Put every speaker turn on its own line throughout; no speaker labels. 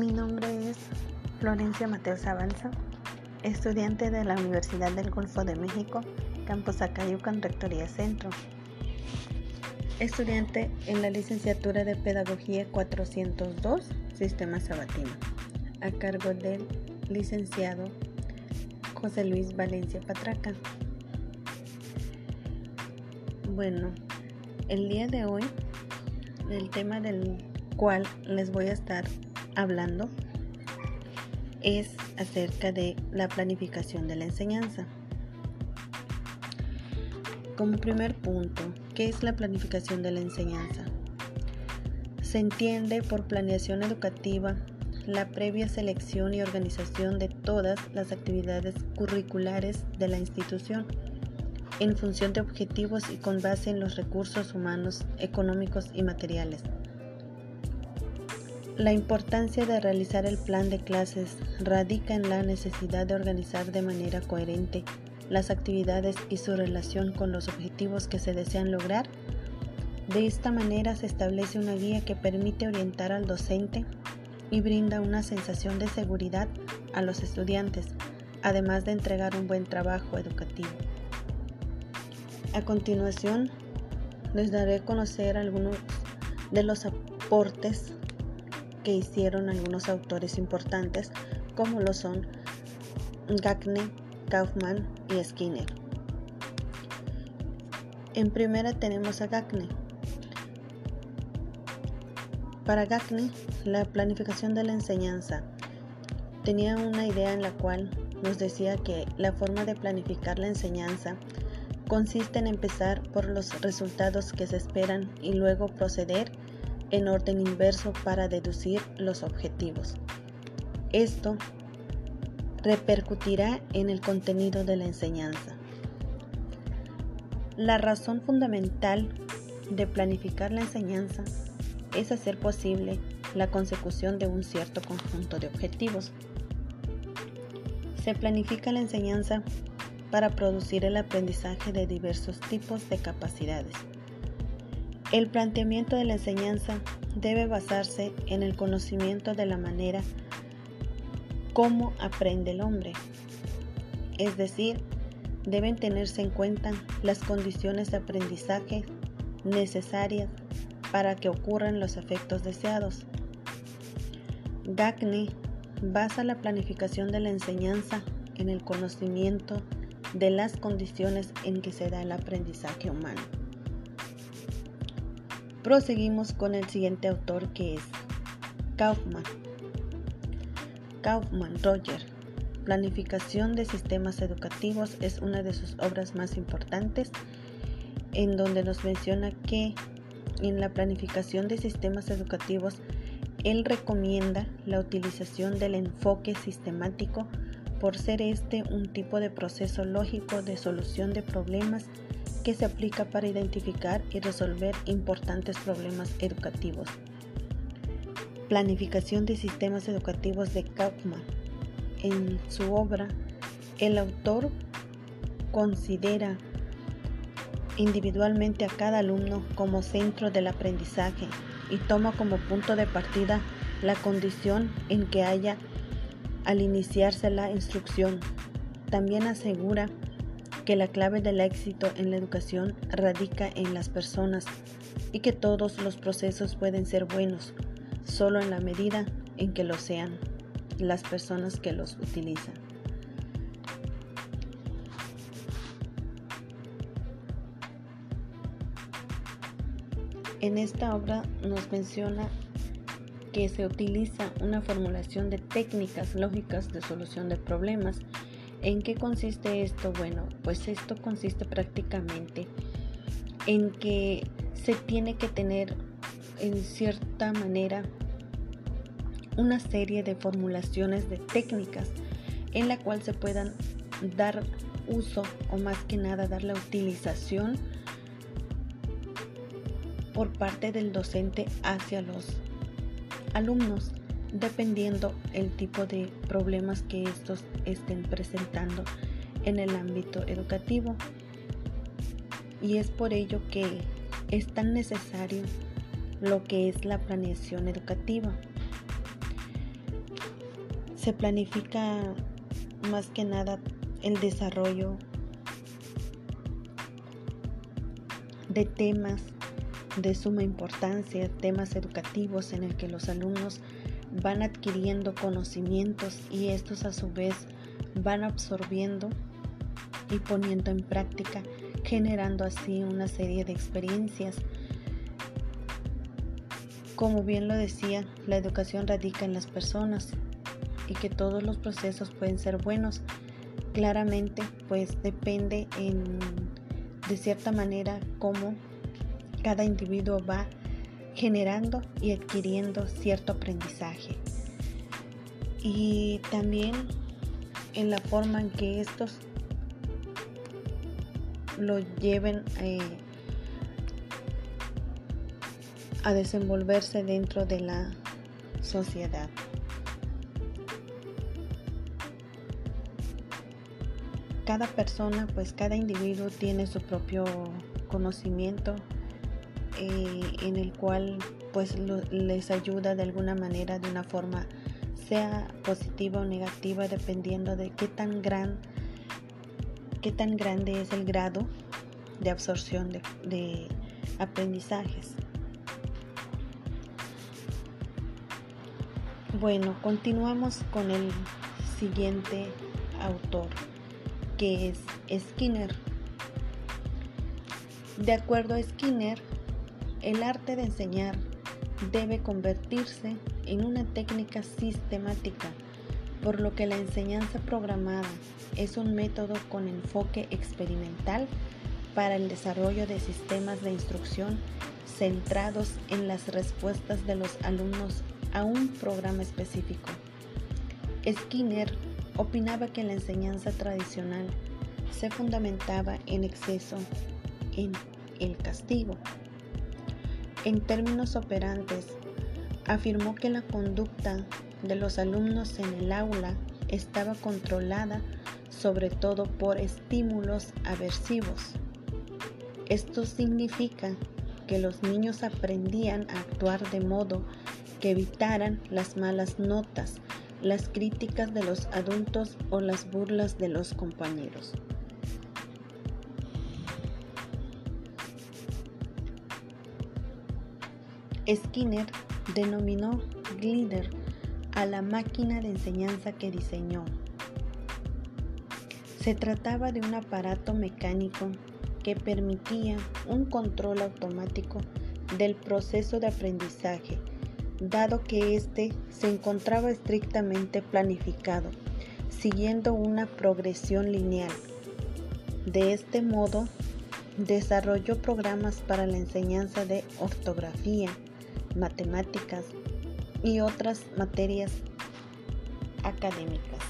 Mi nombre es Florencia Mateos Avanza, estudiante de la Universidad del Golfo de México, Campus Acayucan, Rectoría Centro. Estudiante en la licenciatura de Pedagogía 402, Sistema Sabatino, a cargo del licenciado José Luis Valencia Patraca. Bueno, el día de hoy, el tema del cual les voy a estar hablando es acerca de la planificación de la enseñanza. Como primer punto, ¿qué es la planificación de la enseñanza? Se entiende por planeación educativa la previa selección y organización de todas las actividades curriculares de la institución en función de objetivos y con base en los recursos humanos, económicos y materiales la importancia de realizar el plan de clases radica en la necesidad de organizar de manera coherente las actividades y su relación con los objetivos que se desean lograr. De esta manera se establece una guía que permite orientar al docente y brinda una sensación de seguridad a los estudiantes, además de entregar un buen trabajo educativo. A continuación, les daré a conocer algunos de los aportes que hicieron algunos autores importantes como lo son Gagne, Kaufman y Skinner. En primera tenemos a Gagne. Para Gagne, la planificación de la enseñanza tenía una idea en la cual nos decía que la forma de planificar la enseñanza consiste en empezar por los resultados que se esperan y luego proceder en orden inverso para deducir los objetivos. Esto repercutirá en el contenido de la enseñanza. La razón fundamental de planificar la enseñanza es hacer posible la consecución de un cierto conjunto de objetivos. Se planifica la enseñanza para producir el aprendizaje de diversos tipos de capacidades el planteamiento de la enseñanza debe basarse en el conocimiento de la manera cómo aprende el hombre, es decir, deben tenerse en cuenta las condiciones de aprendizaje necesarias para que ocurran los efectos deseados. Gagne basa la planificación de la enseñanza en el conocimiento de las condiciones en que se da el aprendizaje humano. Proseguimos con el siguiente autor que es Kaufman. Kaufman Roger. Planificación de sistemas educativos es una de sus obras más importantes en donde nos menciona que en la planificación de sistemas educativos él recomienda la utilización del enfoque sistemático por ser este un tipo de proceso lógico de solución de problemas que se aplica para identificar y resolver importantes problemas educativos. Planificación de sistemas educativos de Kaufman. En su obra, el autor considera individualmente a cada alumno como centro del aprendizaje y toma como punto de partida la condición en que haya al iniciarse la instrucción. También asegura que la clave del éxito en la educación radica en las personas y que todos los procesos pueden ser buenos solo en la medida en que lo sean las personas que los utilizan. En esta obra nos menciona que se utiliza una formulación de técnicas lógicas de solución de problemas ¿En qué consiste esto? Bueno, pues esto consiste prácticamente en que se tiene que tener en cierta manera una serie de formulaciones de técnicas en la cual se puedan dar uso o más que nada dar la utilización por parte del docente hacia los alumnos dependiendo el tipo de problemas que estos estén presentando en el ámbito educativo. Y es por ello que es tan necesario lo que es la planeación educativa. se planifica más que nada el desarrollo de temas de suma importancia, temas educativos en el que los alumnos van adquiriendo conocimientos y estos a su vez van absorbiendo y poniendo en práctica, generando así una serie de experiencias. Como bien lo decía, la educación radica en las personas y que todos los procesos pueden ser buenos. Claramente, pues depende en, de cierta manera cómo cada individuo va generando y adquiriendo cierto aprendizaje. Y también en la forma en que estos lo lleven eh, a desenvolverse dentro de la sociedad. Cada persona, pues cada individuo tiene su propio conocimiento eh, en el cual pues les ayuda de alguna manera, de una forma sea positiva o negativa, dependiendo de qué tan gran qué tan grande es el grado de absorción de, aprendizajes. Bueno, continuamos con el siguiente autor, que es Skinner. De acuerdo a Skinner, el arte de enseñar debe convertirse en una técnica sistemática, por lo que la enseñanza programada es un método con enfoque experimental para el desarrollo de sistemas de instrucción centrados en las respuestas de los alumnos a un programa específico. Skinner opinaba que la enseñanza tradicional se fundamentaba en exceso en el castigo. En términos operantes, afirmó que la conducta de los alumnos en el aula estaba controlada sobre todo por estímulos aversivos. Esto significa que los niños aprendían a actuar de modo que evitaran las malas notas, las críticas de los adultos o las burlas de los compañeros. Skinner denominó Glider a la máquina de enseñanza que diseñó se trataba de un aparato mecánico que permitía un control automático del proceso de aprendizaje, dado que éste se encontraba estrictamente planificado, siguiendo una progresión lineal. De este modo, desarrolló programas para la enseñanza de ortografía, matemáticas y otras materias académicas.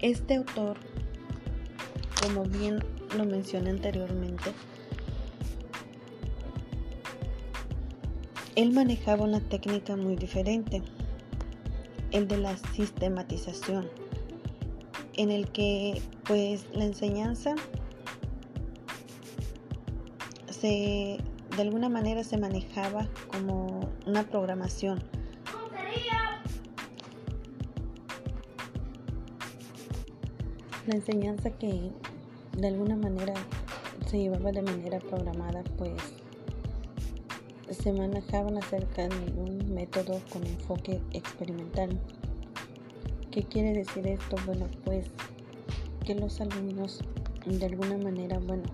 Este autor, como bien lo mencioné anteriormente, él manejaba una técnica muy diferente, el de la sistematización, en el que pues la enseñanza se de alguna manera se manejaba como una programación la enseñanza que de alguna manera se llevaba de manera programada, pues se manejaban acerca de un método con enfoque experimental. ¿Qué quiere decir esto? Bueno, pues que los alumnos de alguna manera, bueno,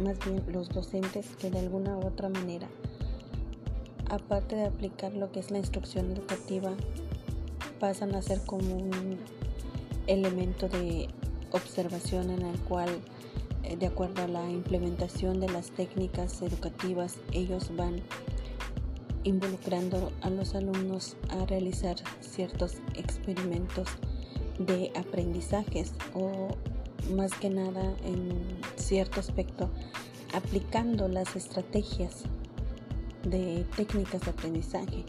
más bien los docentes que de alguna u otra manera, aparte de aplicar lo que es la instrucción educativa, pasan a ser como un elemento de observación en el cual, eh, de acuerdo a la implementación de las técnicas educativas, ellos van involucrando a los alumnos a realizar ciertos experimentos de aprendizajes o más que nada en cierto aspecto aplicando las estrategias de técnicas de aprendizaje.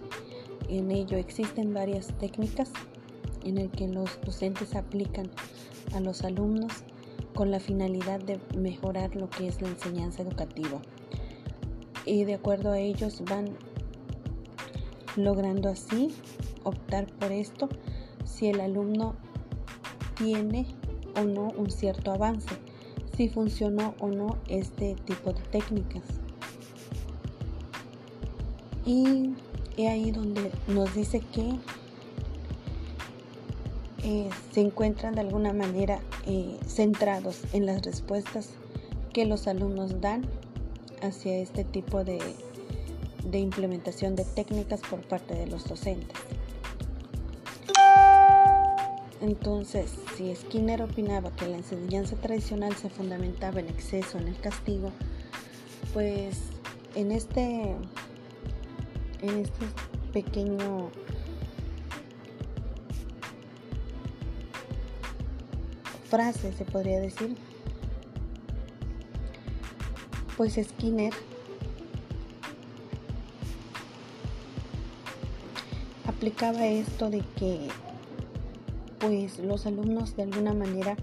En ello existen varias técnicas en el que los docentes aplican a los alumnos con la finalidad de mejorar lo que es la enseñanza educativa. Y de acuerdo a ellos van logrando así optar por esto si el alumno tiene o no un cierto avance, si funcionó o no este tipo de técnicas. Y es ahí donde nos dice que eh, se encuentran de alguna manera eh, centrados en las respuestas que los alumnos dan hacia este tipo de, de implementación de técnicas por parte de los docentes. Entonces, si Skinner opinaba que la enseñanza tradicional se fundamentaba en exceso, en el castigo, pues en este, en este pequeño frase, se podría decir, pues Skinner aplicaba esto de que pues los alumnos de alguna manera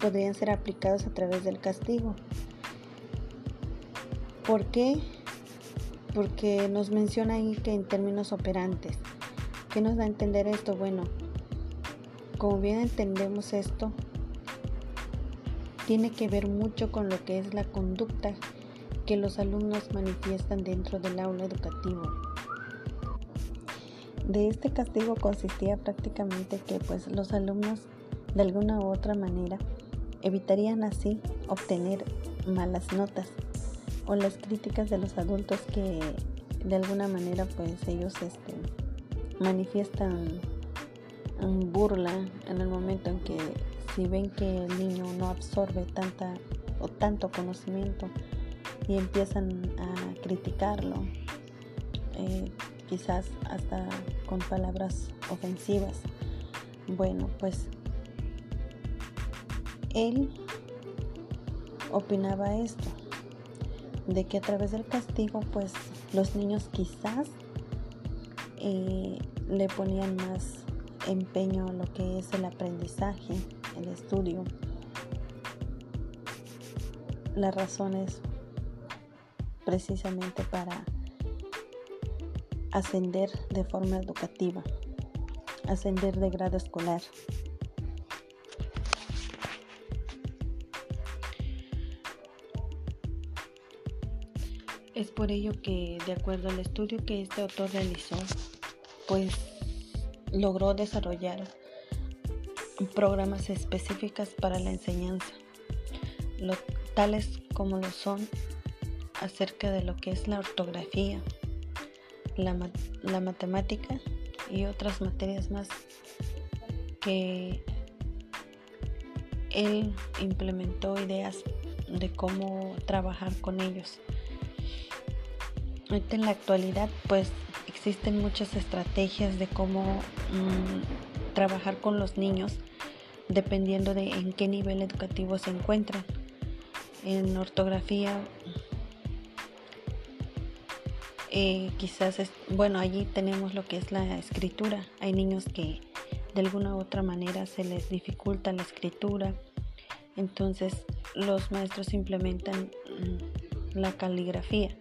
podrían ser aplicados a través del castigo. ¿Por qué? Porque nos menciona ahí que en términos operantes. ¿Qué nos da a entender esto? Bueno, como bien entendemos esto, tiene que ver mucho con lo que es la conducta que los alumnos manifiestan dentro del aula educativo de este castigo consistía prácticamente que pues los alumnos de alguna u otra manera evitarían así obtener malas notas o las críticas de los adultos que de alguna manera pues ellos este, manifiestan burla en el momento en que si ven que el niño no absorbe tanta o tanto conocimiento y empiezan a criticarlo eh, quizás hasta con palabras ofensivas. Bueno, pues él opinaba esto, de que a través del castigo, pues los niños quizás eh, le ponían más empeño a lo que es el aprendizaje, el estudio. La razón es precisamente para ascender de forma educativa, ascender de grado escolar. Es por ello que, de acuerdo al estudio que este autor realizó, pues logró desarrollar programas específicas para la enseñanza, tales como lo son acerca de lo que es la ortografía, la, matemática y otras materias más que él implementó ideas de cómo trabajar con ellos. en la actualidad pues existen muchas estrategias de cómo mm, trabajar con los niños dependiendo de en qué nivel educativo se encuentran. En ortografía eh, quizás, es, bueno, allí tenemos lo que es la escritura. Hay niños que de alguna u otra manera se les dificulta la escritura. Entonces los maestros implementan mm, la caligrafía.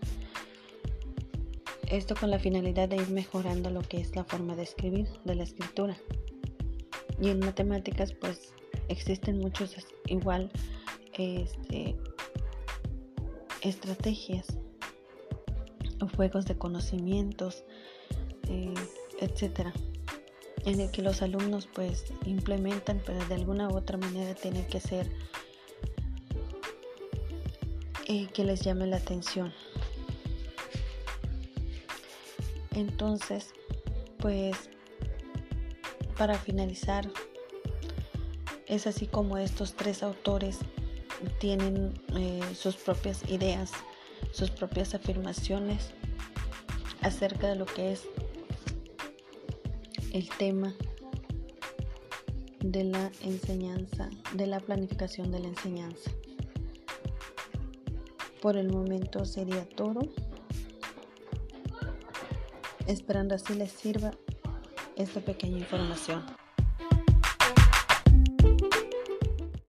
Esto con la finalidad de ir mejorando lo que es la forma de escribir, de la escritura. Y en matemáticas pues existen muchos igual este, estrategias juegos de conocimientos, eh, etcétera, en el que los alumnos pues implementan, pero de alguna u otra manera tiene que ser eh, que les llame la atención. Entonces, pues para finalizar, es así como estos tres autores tienen eh, sus propias ideas sus propias afirmaciones acerca de lo que es el tema de la enseñanza, de la planificación de la enseñanza. Por el momento sería todo. Esperando así les sirva esta pequeña información.